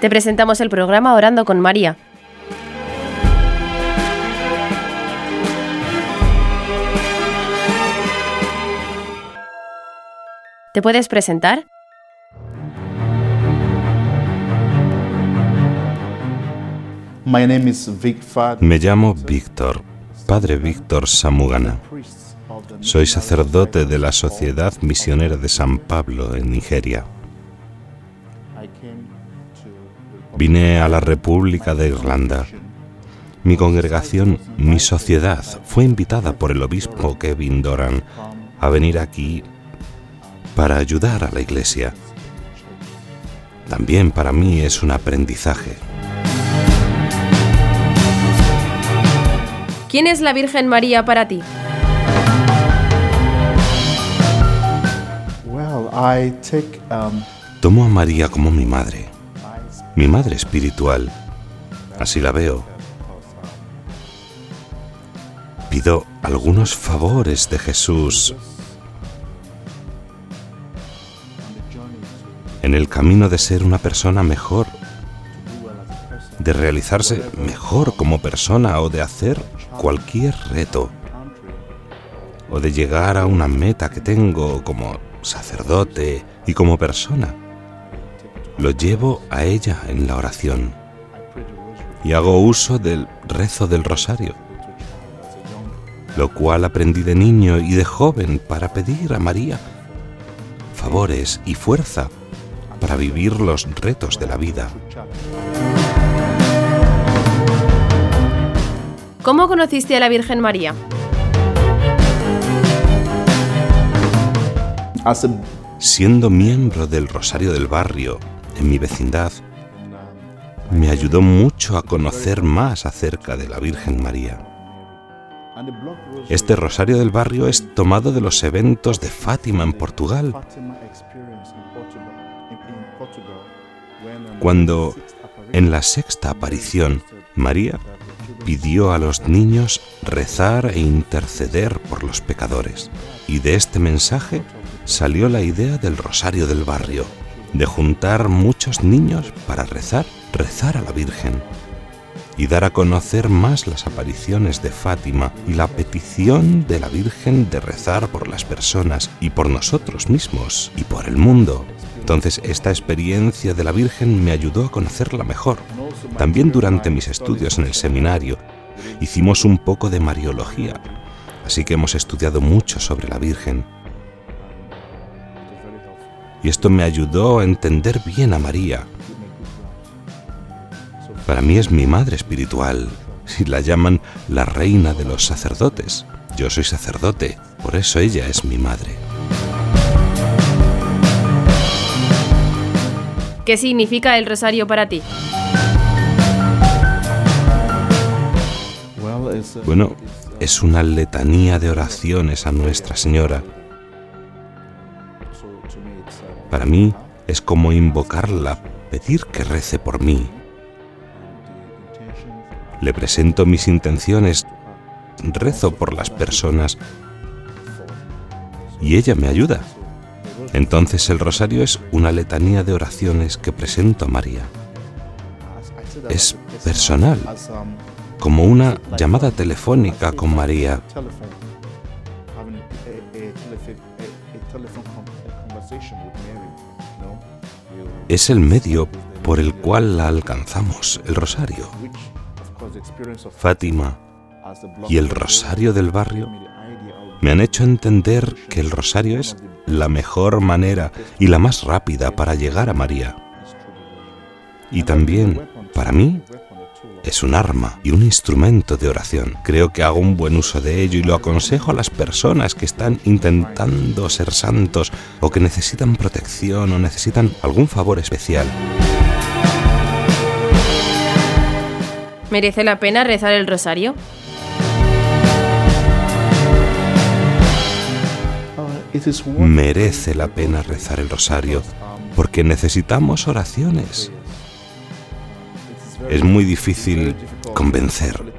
Te presentamos el programa Orando con María. ¿Te puedes presentar? Me llamo Víctor, Padre Víctor Samugana. Soy sacerdote de la Sociedad Misionera de San Pablo en Nigeria. Vine a la República de Irlanda. Mi congregación, mi sociedad, fue invitada por el obispo Kevin Doran a venir aquí para ayudar a la iglesia. También para mí es un aprendizaje. ¿Quién es la Virgen María para ti? Um, Tomo a María como mi madre mi madre espiritual. Así la veo. Pido algunos favores de Jesús en el camino de ser una persona mejor, de realizarse mejor como persona o de hacer cualquier reto, o de llegar a una meta que tengo como sacerdote y como persona lo llevo a ella en la oración y hago uso del rezo del rosario, lo cual aprendí de niño y de joven para pedir a María favores y fuerza para vivir los retos de la vida. ¿Cómo conociste a la Virgen María? Siendo miembro del Rosario del Barrio en mi vecindad, me ayudó mucho a conocer más acerca de la Virgen María. Este rosario del barrio es tomado de los eventos de Fátima en Portugal, cuando en la sexta aparición María pidió a los niños rezar e interceder por los pecadores. Y de este mensaje salió la idea del rosario del barrio de juntar muchos niños para rezar, rezar a la Virgen y dar a conocer más las apariciones de Fátima y la petición de la Virgen de rezar por las personas y por nosotros mismos y por el mundo. Entonces esta experiencia de la Virgen me ayudó a conocerla mejor. También durante mis estudios en el seminario hicimos un poco de Mariología, así que hemos estudiado mucho sobre la Virgen y esto me ayudó a entender bien a María. Para mí es mi madre espiritual, si la llaman la reina de los sacerdotes. Yo soy sacerdote, por eso ella es mi madre. ¿Qué significa el rosario para ti? Bueno, es una letanía de oraciones a Nuestra Señora para mí es como invocarla, pedir que rece por mí. Le presento mis intenciones, rezo por las personas y ella me ayuda. Entonces el rosario es una letanía de oraciones que presento a María. Es personal, como una llamada telefónica con María. Es el medio por el cual la alcanzamos, el rosario. Fátima y el rosario del barrio me han hecho entender que el rosario es la mejor manera y la más rápida para llegar a María. Y también, para mí, es un arma y un instrumento de oración. Creo que hago un buen uso de ello y lo aconsejo a las personas que están intentando ser santos o que necesitan protección o necesitan algún favor especial. ¿Merece la pena rezar el rosario? Merece la pena rezar el rosario porque necesitamos oraciones es muy difícil convencer.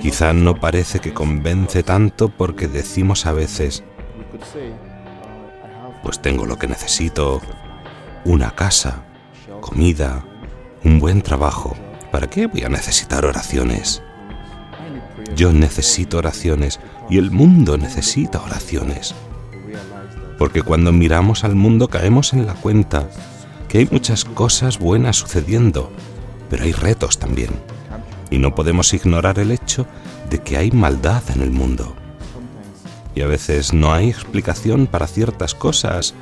Quizá no parece que convence tanto porque decimos a veces, pues tengo lo que necesito, una casa, comida, un buen trabajo. ¿Para qué voy a necesitar oraciones? Yo necesito oraciones y el mundo necesita oraciones. Porque cuando miramos al mundo caemos en la cuenta hay muchas cosas buenas sucediendo, pero hay retos también. Y no podemos ignorar el hecho de que hay maldad en el mundo. Y a veces no hay explicación para ciertas cosas.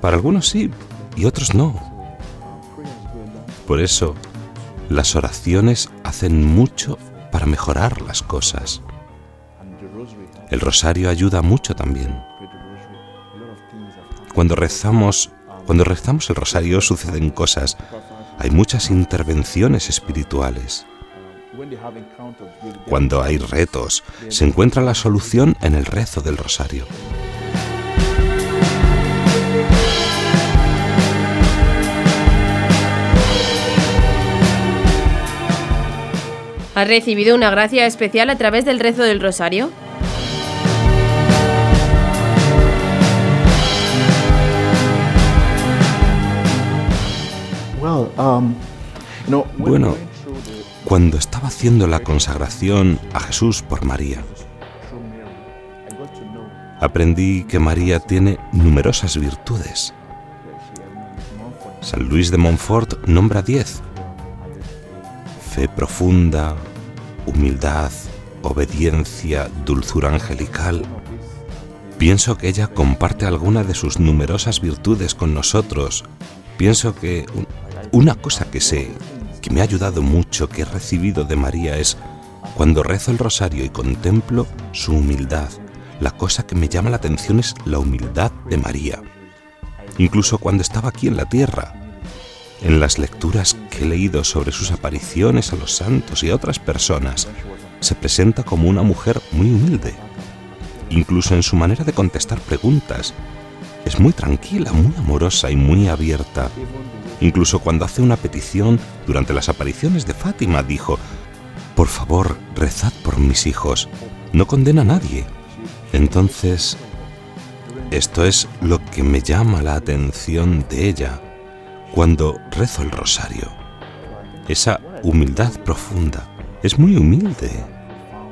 Para algunos sí y otros no. Por eso, las oraciones hacen mucho para mejorar las cosas. El rosario ayuda mucho también. Cuando rezamos, cuando rezamos el rosario suceden cosas. Hay muchas intervenciones espirituales. Cuando hay retos, se encuentra la solución en el rezo del rosario. ¿Has recibido una gracia especial a través del rezo del rosario? Bueno, cuando estaba haciendo la consagración a Jesús por María, aprendí que María tiene numerosas virtudes. San Luis de Montfort nombra diez. Fe profunda, humildad, obediencia, dulzura angelical. Pienso que ella comparte alguna de sus numerosas virtudes con nosotros. Pienso que una cosa que sé, que me ha ayudado mucho, que he recibido de María es cuando rezo el rosario y contemplo su humildad. La cosa que me llama la atención es la humildad de María. Incluso cuando estaba aquí en la tierra, en las lecturas que he leído sobre sus apariciones a los santos y a otras personas, se presenta como una mujer muy humilde. Incluso en su manera de contestar preguntas, es muy tranquila, muy amorosa y muy abierta. Incluso cuando hace una petición durante las apariciones de Fátima, dijo, por favor, rezad por mis hijos, no condena a nadie. Entonces, esto es lo que me llama la atención de ella cuando rezo el rosario. Esa humildad profunda. Es muy humilde.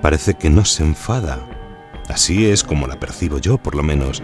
Parece que no se enfada. Así es como la percibo yo, por lo menos.